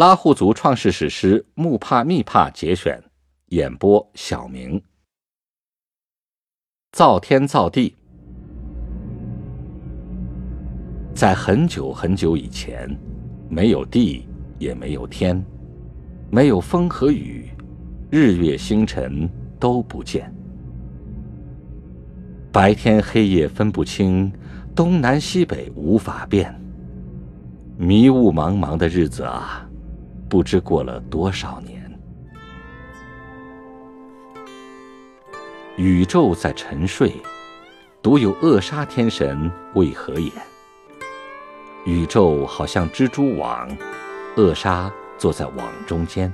拉祜族创世史诗《木帕密帕》节选，演播小明。造天造地，在很久很久以前，没有地，也没有天，没有风和雨，日月星辰都不见，白天黑夜分不清，东南西北无法辨，迷雾茫茫的日子啊！不知过了多少年，宇宙在沉睡，独有扼杀天神为何眼？宇宙好像蜘蛛网，扼杀坐在网中间。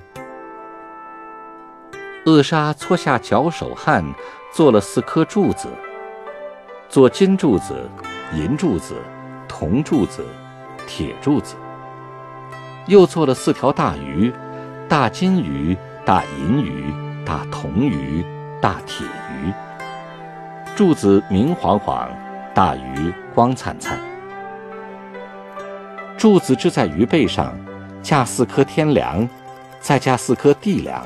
扼杀搓下脚手汗，做了四颗柱子，做金柱子、银柱子、铜柱子、铁柱子。又做了四条大鱼，大金鱼、大银鱼、大铜鱼、大铁鱼。柱子明晃晃，大鱼光灿灿。柱子支在鱼背上，架四颗天梁，再架四颗地梁。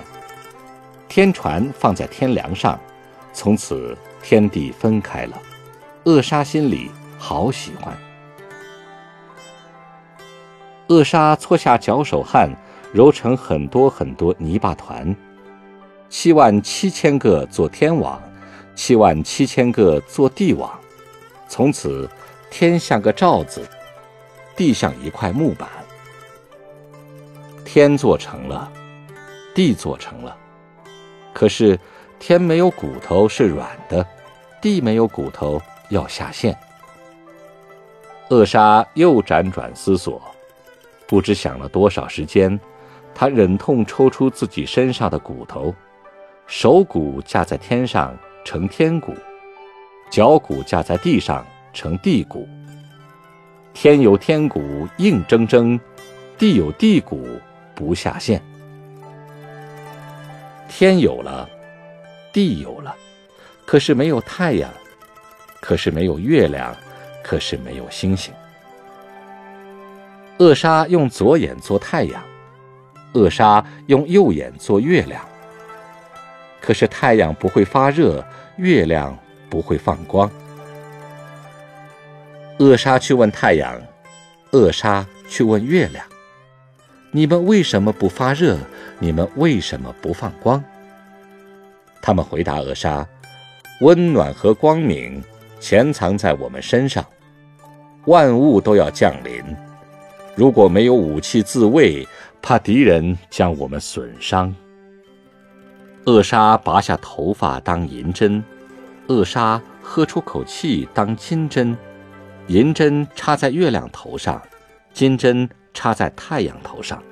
天船放在天梁上，从此天地分开了。扼杀心里好喜欢。扼杀搓下脚手汗，揉成很多很多泥巴团，七万七千个做天网，七万七千个做地网，从此天像个罩子，地像一块木板。天做成了，地做成了，可是天没有骨头是软的，地没有骨头要下线。扼杀又辗转思索。不知想了多少时间，他忍痛抽出自己身上的骨头，手骨架在天上成天骨，脚骨架在地上成地骨。天有天骨硬铮铮，地有地骨不下线。天有了，地有了，可是没有太阳，可是没有月亮，可是没有星星。扼杀用左眼做太阳，扼杀用右眼做月亮。可是太阳不会发热，月亮不会放光。扼杀去问太阳，扼杀去问月亮：你们为什么不发热？你们为什么不放光？他们回答扼杀：温暖和光明潜藏在我们身上，万物都要降临。如果没有武器自卫，怕敌人将我们损伤。扼杀拔下头发当银针，扼杀喝出口气当金针，银针插在月亮头上，金针插在太阳头上。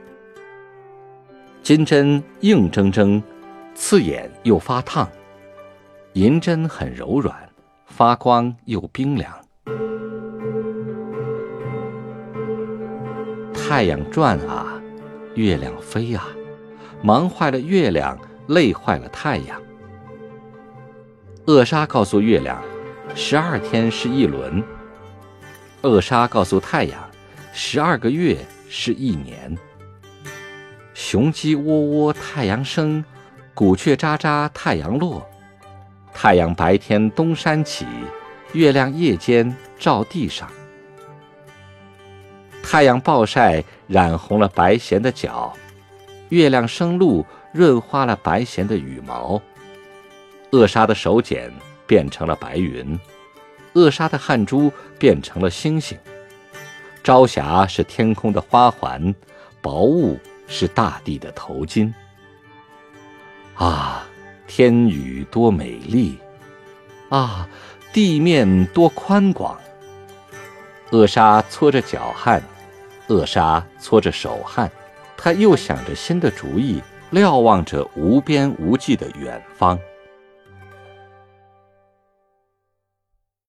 金针硬铮铮，刺眼又发烫；银针很柔软，发光又冰凉。太阳转啊，月亮飞啊，忙坏了月亮，累坏了太阳。扼杀告诉月亮，十二天是一轮；扼杀告诉太阳，十二个月是一年。雄鸡喔喔太阳升，鼓雀喳喳太阳落。太阳白天东山起，月亮夜间照地上。太阳暴晒染红了白藓的脚，月亮生露润花了白藓的羽毛。扼杀的手茧变成了白云，扼杀的汗珠变成了星星。朝霞是天空的花环，薄雾是大地的头巾。啊，天宇多美丽！啊，地面多宽广！扼杀搓着脚汗。扼杀搓着手汗，他又想着新的主意，瞭望着无边无际的远方。